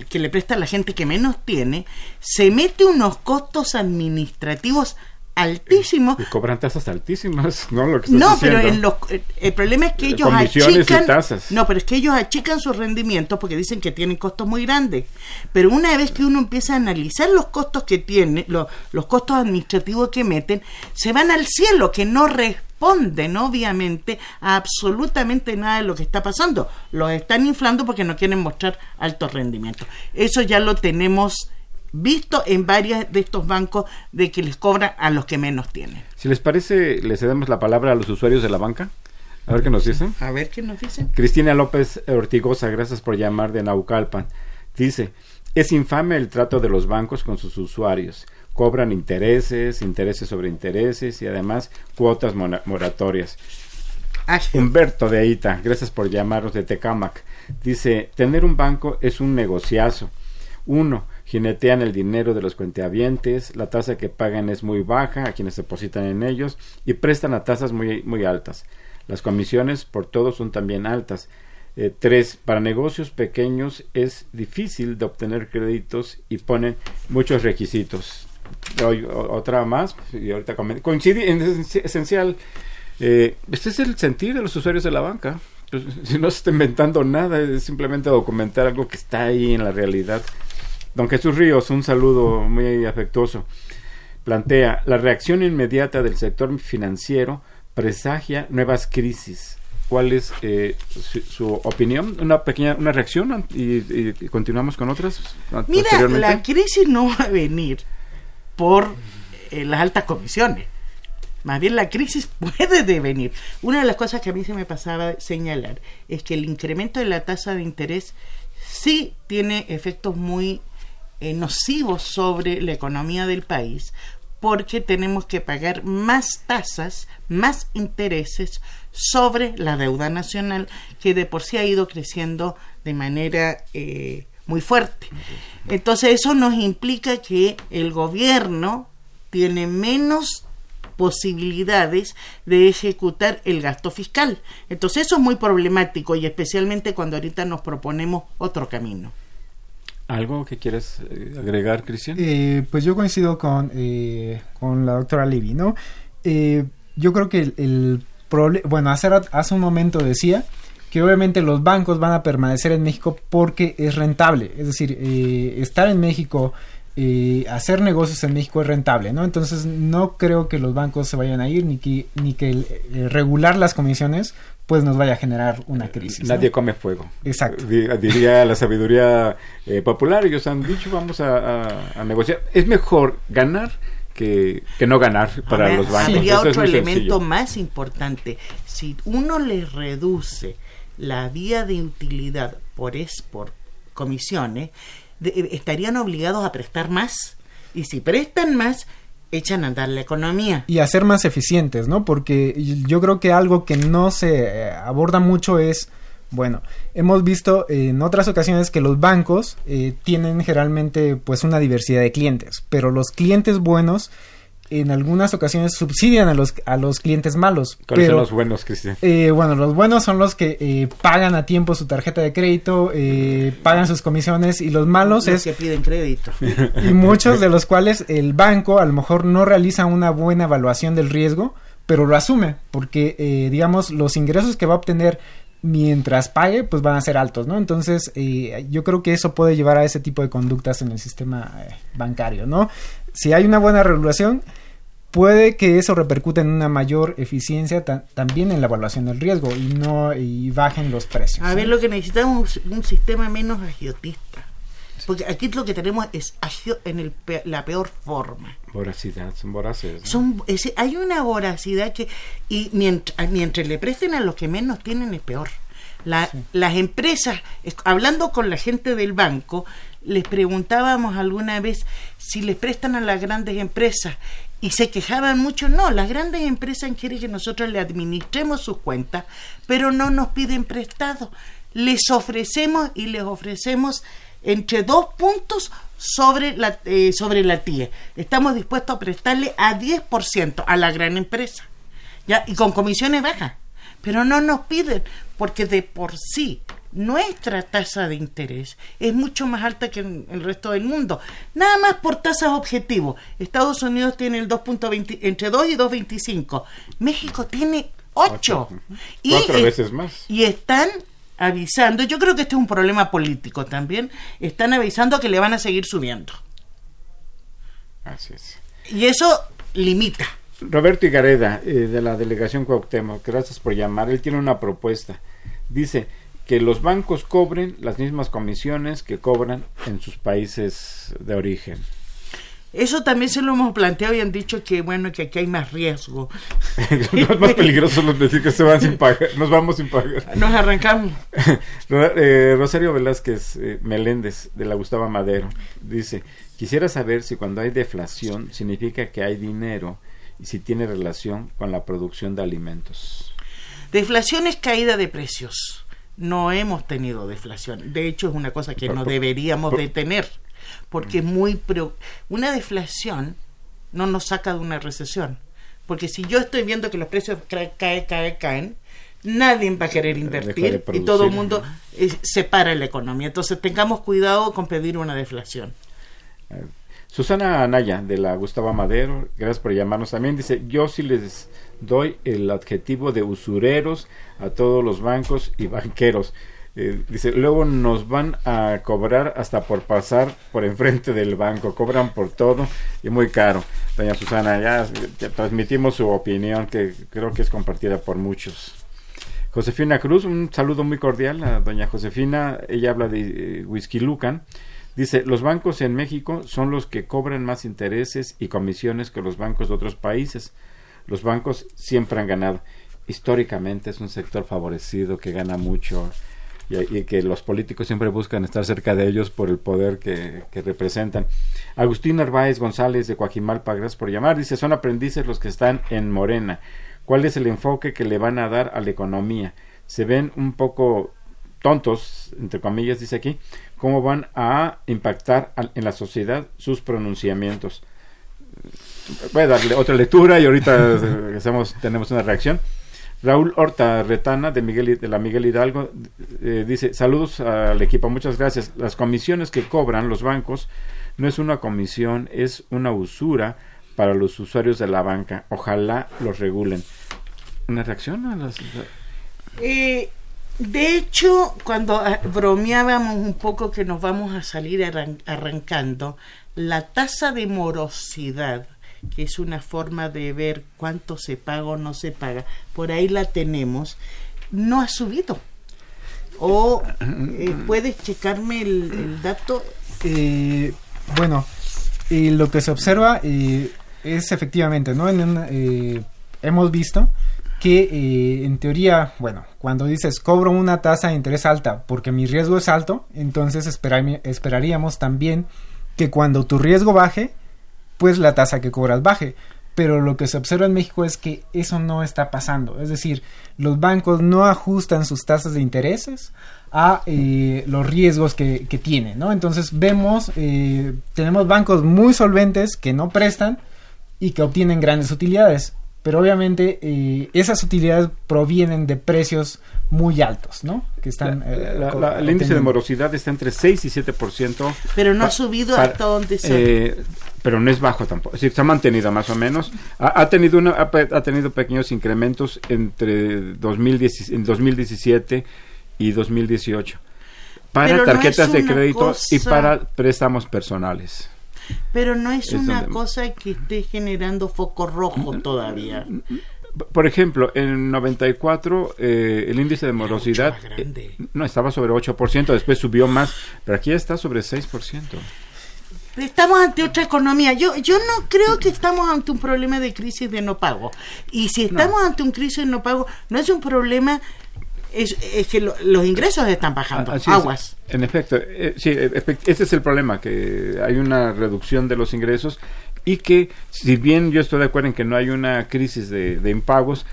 que le presta a la gente que menos tiene, se mete unos costos administrativos altísimos. Y cobran tasas altísimas, ¿no? Lo que no, pero en los, el problema es que ellos achican. No, pero es que ellos achican sus rendimientos porque dicen que tienen costos muy grandes. Pero una vez que uno empieza a analizar los costos que tiene, los, los costos administrativos que meten, se van al cielo, que no responden obviamente a absolutamente nada de lo que está pasando. Los están inflando porque no quieren mostrar altos rendimientos. Eso ya lo tenemos visto en varios de estos bancos de que les cobran a los que menos tienen. Si les parece, le cedemos la palabra a los usuarios de la banca. A ver qué nos dicen. A ver qué nos dicen. Cristina López Ortigosa, gracias por llamar de Naucalpan. Dice, es infame el trato de los bancos con sus usuarios. Cobran intereses, intereses sobre intereses y además cuotas moratorias. Humberto de Aita, gracias por llamarnos de Tecamac. Dice, tener un banco es un negociazo. Uno, jinetean el dinero de los cuenteavientes, la tasa que pagan es muy baja a quienes depositan en ellos y prestan a tasas muy, muy altas. Las comisiones por todos son también altas. Eh, tres, para negocios pequeños es difícil de obtener créditos y ponen muchos requisitos. otra más, y ahorita coincide en esencial. Eh, este es el sentir de los usuarios de la banca. Pues, si no se está inventando nada, es simplemente documentar algo que está ahí en la realidad. Don Jesús Ríos, un saludo muy afectuoso. Plantea, la reacción inmediata del sector financiero presagia nuevas crisis. ¿Cuál es eh, su, opinión? Una pequeña una reacción y, continuamos con otras. Mira, la crisis no va a venir por eh, las altas comisiones. Más bien la crisis puede devenir. Una de las cosas que a mí se me pasaba señalar es que el incremento de la tasa de interés sí tiene efectos muy eh, nocivos sobre la economía del país porque tenemos que pagar más tasas, más intereses sobre la deuda nacional que de por sí ha ido creciendo de manera eh, muy fuerte. Entonces eso nos implica que el gobierno tiene menos posibilidades de ejecutar el gasto fiscal. Entonces eso es muy problemático y especialmente cuando ahorita nos proponemos otro camino. ¿Algo que quieres eh, agregar, Cristian? Eh, pues yo coincido con, eh, con la doctora Levy, ¿no? yo creo que el, problema, bueno, hace, hace un momento decía que obviamente los bancos van a permanecer en México porque es rentable, es decir, estar en México, hacer negocios en México es rentable, ¿no? Entonces no creo que los bancos se vayan a ir ni que, ni que regular las comisiones pues nos vaya a generar una crisis. Nadie come fuego. Exacto. Diría la sabiduría eh, popular, ellos han dicho vamos a, negociar. Es mejor ganar que, no ganar para los bancos. Habría otro elemento más importante. Si uno le reduce la vía de utilidad por, es, por comisiones, estarían obligados a prestar más. Y si prestan más, echan a andar la economía. Y a ser más eficientes, ¿no? Porque yo creo que algo que no se eh, aborda mucho es, bueno, hemos visto en otras ocasiones que los bancos eh, tienen generalmente pues una diversidad de clientes, pero los clientes buenos en algunas ocasiones subsidian a los, a los clientes malos. ¿Cuáles son los buenos, Cristian? Eh, bueno, los buenos son los que eh, pagan a tiempo su tarjeta de crédito, eh, pagan sus comisiones y los malos los es... que piden crédito. Y muchos de los cuales el banco a lo mejor no realiza una buena evaluación del riesgo, pero lo asume, porque eh, digamos los ingresos que va a obtener mientras pague, pues van a ser altos, ¿no? Entonces, eh, yo creo que eso puede llevar a ese tipo de conductas en el sistema eh, bancario, ¿no? Si hay una buena regulación, puede que eso repercute en una mayor eficiencia también en la evaluación del riesgo y no y bajen los precios. A ver, lo que necesitamos es un sistema menos agiotista. Porque aquí lo que tenemos es agio en el la peor forma. Voracidad, son voraces. Son, hay una voracidad que, y mientras, mientras le presten a los que menos tienen es peor. La, Las empresas, hablando con la gente del banco, les preguntábamos alguna vez si les prestan a las grandes empresas y se quejaban mucho. No, las grandes empresas quieren que nosotros le administremos sus cuentas, pero no nos piden prestado. Les ofrecemos y les ofrecemos entre dos puntos sobre la, eh, sobre la TIE. Estamos dispuestos a prestarle a 10% a la gran empresa. ¿ya? Y con comisiones bajas. Pero no nos piden, porque de por sí nuestra tasa de interés es mucho más alta que en el resto del mundo. Nada más por tasas objetivos. Estados Unidos tiene el 2.20 entre 2 y 2.25. México tiene 8. Y, Cuatro veces más. Y están avisando, yo creo que este es un problema político también, están avisando que le van a seguir subiendo. Así es. Y eso limita. Roberto Igareda, eh, de la delegación Cuauhtémoc, gracias por llamar. Él tiene una propuesta. Dice, que los bancos cobren las mismas comisiones que cobran en sus países de origen. Eso también se lo hemos planteado y han dicho que bueno que aquí hay más riesgo. es más peligroso decir que se van sin pagar, nos vamos sin pagar. Nos arrancamos. Eh, Rosario Velázquez eh, Meléndez de la Gustavo Madero dice, quisiera saber si cuando hay deflación significa que hay dinero y si tiene relación con la producción de alimentos. Deflación es caída de precios no hemos tenido deflación. De hecho, es una cosa que no deberíamos de tener, porque es muy... Una deflación no nos saca de una recesión. Porque si yo estoy viendo que los precios caen, caen, caen, nadie va a querer invertir y todo el mundo eh, separa la economía. Entonces tengamos cuidado con pedir una deflación. Susana Anaya, de la Gustavo Madero, gracias por llamarnos también, dice, yo sí les doy el adjetivo de usureros a todos los bancos y banqueros. Eh, dice, luego nos van a cobrar hasta por pasar por enfrente del banco, cobran por todo y muy caro. Doña Susana, ya, transmitimos su opinión que creo que es compartida por muchos. Josefina Cruz, un saludo muy cordial a doña Josefina, ella habla de eh, Whisky Lucan. Dice, los bancos en México son los que cobran más intereses y comisiones que los bancos de otros países. Los bancos siempre han ganado. Históricamente es un sector favorecido que gana mucho y, que los políticos siempre buscan estar cerca de ellos por el poder que, representan. Agustín Narváez González de Coajimalpa, gracias por llamar. Dice, son aprendices los que están en Morena. ¿Cuál es el enfoque que le van a dar a la economía? Se ven un poco tontos, entre comillas, dice aquí, cómo van a impactar en la sociedad sus pronunciamientos. Voy a darle otra lectura y ahorita hacemos, tenemos una reacción. Raúl Horta Retana de, Miguel, de la Miguel Hidalgo eh, dice, saludos al equipo, muchas gracias. Las comisiones que cobran los bancos no es una comisión, es una usura para los usuarios de la banca. Ojalá los regulen. ¿Una reacción a las... Eh, de hecho, cuando ah, bromeábamos un poco que nos vamos a salir arrancando, la tasa de morosidad, que es una forma de ver cuánto se paga o no se paga, por ahí la tenemos, no ha subido. ¿O eh, puedes checarme el, dato? Eh, bueno, lo que se observa eh, es efectivamente, ¿no? En hemos visto que eh, en teoría, bueno, cuando dices cobro una tasa de interés alta porque mi riesgo es alto, entonces esperaríamos también que cuando tu riesgo baje, pues la tasa que cobras baje. Pero lo que se observa en México es que eso no está pasando. Es decir, los bancos no ajustan sus tasas de intereses a eh, los riesgos que, que, tienen, ¿no? Entonces vemos, eh, tenemos bancos muy solventes que no prestan y que obtienen grandes utilidades pero obviamente eh, esas utilidades provienen de precios muy altos, ¿no? Que están... Eh, el índice de morosidad está entre 6 y 7%. Pero no ha subido hasta donde se... Eh, pero no es bajo tampoco, es decir, se ha mantenido más o menos. Ha, tenido una, ha, tenido pequeños incrementos entre 2017 y 2018 para tarjetas de crédito y para préstamos personales. Pero no es, Es una donde- cosa que esté generando foco rojo todavía. Por ejemplo, en 94 eh, el índice de morosidad eh, no estaba sobre 8%, después subió más, pero aquí está sobre 6%. Estamos ante otra economía. Yo, yo no creo que estamos ante un problema de crisis de no pago. Y si estamos ante un crisis de no pago, no es un problema, es, es que lo- los ingresos están bajando. Ah, es. Aguas. En efecto, eh, sí, eh, ese es el problema, que hay una reducción de los ingresos y que, si bien yo estoy de acuerdo en que no hay una crisis de, de impagos,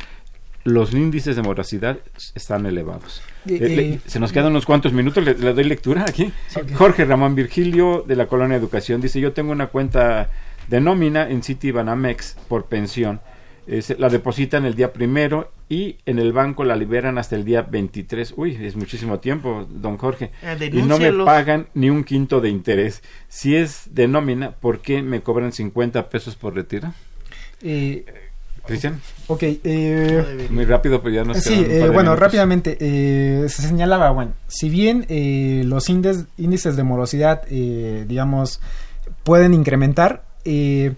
los índices de morosidad están elevados. Eh, le- se nos quedan unos cuantos minutos, le, le doy lectura aquí. Jorge Ramón Virgilio de la Colonia Educación dice, yo tengo una cuenta de nómina en City Banamex por pensión. Eh, se- la depositan el día primero y en el banco la liberan hasta el día 23. Uy, es muchísimo tiempo, don Jorge. Eh, y no me pagan ni un quinto de interés. Si es de nómina, ¿por qué me cobran 50 pesos por retiro? Eh, Cristian, ok, eh, muy rápido, pero ya nos Sí, eh, bueno, minutos. rápidamente, eh, se señalaba, bueno, si bien eh, los índices, índices de morosidad, eh, digamos, pueden incrementar, eh,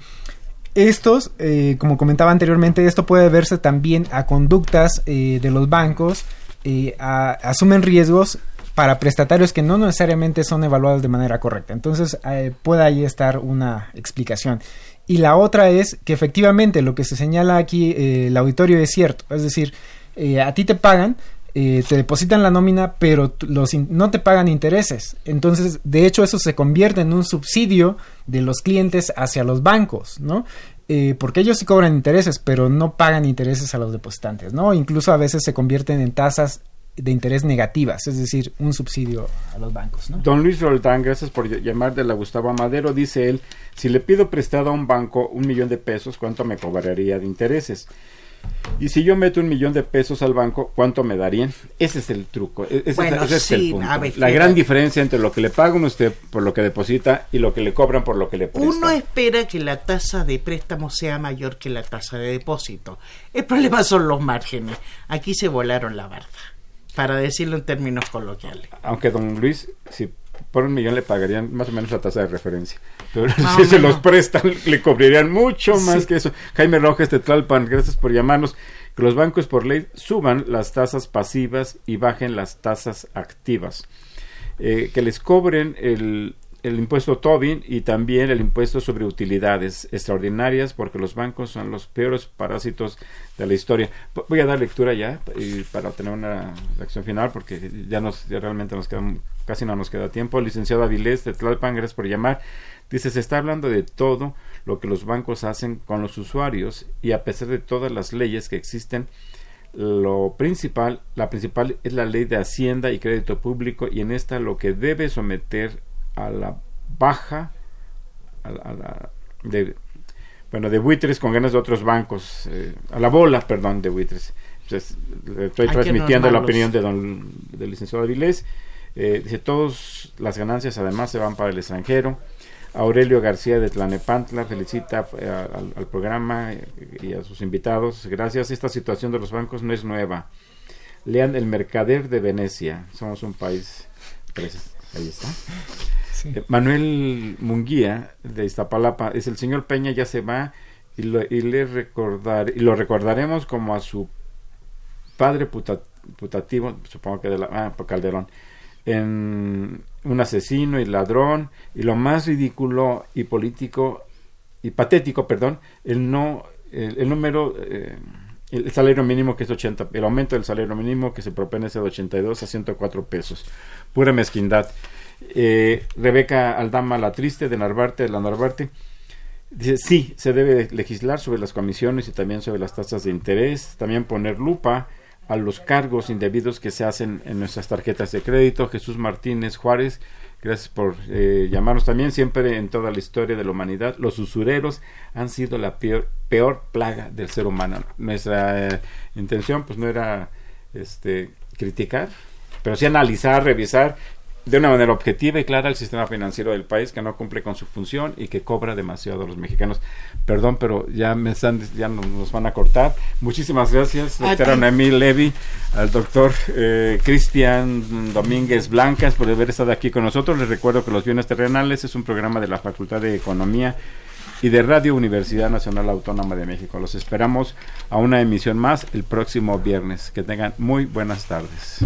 estos, eh, como comentaba anteriormente, esto puede verse también a conductas eh, de los bancos, eh, asumen riesgos para prestatarios que no necesariamente son evaluados de manera correcta. Entonces, eh, puede ahí estar una explicación. Y la otra es que efectivamente lo que se señala aquí eh, el auditorio es cierto. Es decir, a ti te pagan, eh, te depositan la nómina, pero los no te pagan intereses. Entonces, de hecho, eso se convierte en un subsidio de los clientes hacia los bancos, ¿no? Eh, porque ellos sí cobran intereses, pero no pagan intereses a los depositantes, ¿no? Incluso a veces se convierten en tasas de interés negativas, es decir, un subsidio a los bancos, ¿no? Don Luis Roldán, gracias por ll- llamar de la Gustavo Madero. Dice él, si le pido prestado a un banco un millón de pesos, ¿cuánto me cobraría de intereses? Y si yo meto un millón de pesos al banco, ¿cuánto me darían? Ese es el truco, e- ese, es- Bueno, ese es el sí, punto. ver, la gran diferencia entre lo que le pagan usted por lo que deposita y lo que le cobran por lo que le prestan. Uno espera que la tasa de préstamo sea mayor que la tasa de depósito. El problema son los márgenes. Aquí se volaron la barda, para decirlo en términos coloquiales. Aunque don Luis, si por un millón le pagarían más o menos la tasa de referencia. Pero si se los prestan, le cobrarían mucho más Sí. que eso. Jaime Rojas de Tlalpan, gracias por llamarnos. Que los bancos por ley suban las tasas pasivas y bajen las tasas activas. Eh, que les cobren el, el impuesto Tobin y también el impuesto sobre utilidades extraordinarias porque los bancos son los peores parásitos de la historia. Voy a dar lectura ya para tener una reacción final porque ya nos ya realmente nos queda casi no nos queda tiempo. Licenciado Avilés de Tlalpan, gracias por llamar. Dice, se está hablando de todo lo que los bancos hacen con los usuarios y a pesar de todas las leyes que existen, lo principal, la principal es la ley de Hacienda y Crédito Público y en esta lo que debe someter a la baja a la, a la- de bueno de buitres con ganas de otros bancos eh, a la bola perdón de buitres Entonces, le estoy Hay transmitiendo la opinión de don del licenciado Avilés eh, dice todas las ganancias además se van para el extranjero Aurelio García de Tlanepantla felicita eh, al, al programa y a sus invitados. Gracias. Esta situación de los bancos no es nueva. Lean El Mercader de Venecia. Somos un país. Ahí está. Eh, Manuel Munguía de Iztapalapa es el señor Peña ya se va y lo, le recordar lo recordaremos como a su padre puta- putativo supongo que de la ah, por Calderón en un asesino y ladrón y lo más ridículo y político y patético perdón el no el, el número eh, el salario mínimo que es 80 el aumento del salario mínimo que se propone es de 82 a 104 pesos pura mezquindad eh, Rebeca Aldama la triste de Narvarte de la Narvarte Dice, sí, se debe legislar sobre las comisiones y también sobre las tasas de interés, también poner lupa a los cargos indebidos que se hacen en nuestras tarjetas de crédito. Jesús Martínez Juárez, gracias por eh, llamarnos también. Siempre en toda la historia de la humanidad, los usureros han sido la peor, plaga del ser humano. Nuestra eh, intención pues no era este, criticar, pero sí analizar, revisar de una manera objetiva y clara el sistema financiero del país que no cumple con su función y que cobra demasiado a los mexicanos. Perdón, pero ya me están, ya nos van a cortar. Muchísimas gracias, doctora Noemí Levy, al doctor eh, Cristian Domínguez Blancas por haber estado aquí con nosotros. Les recuerdo que Los Bienes Terrenales es un programa de la Facultad de Economía y de Radio Universidad Nacional Autónoma de México. Los esperamos a una emisión más el próximo viernes. Que tengan muy buenas tardes.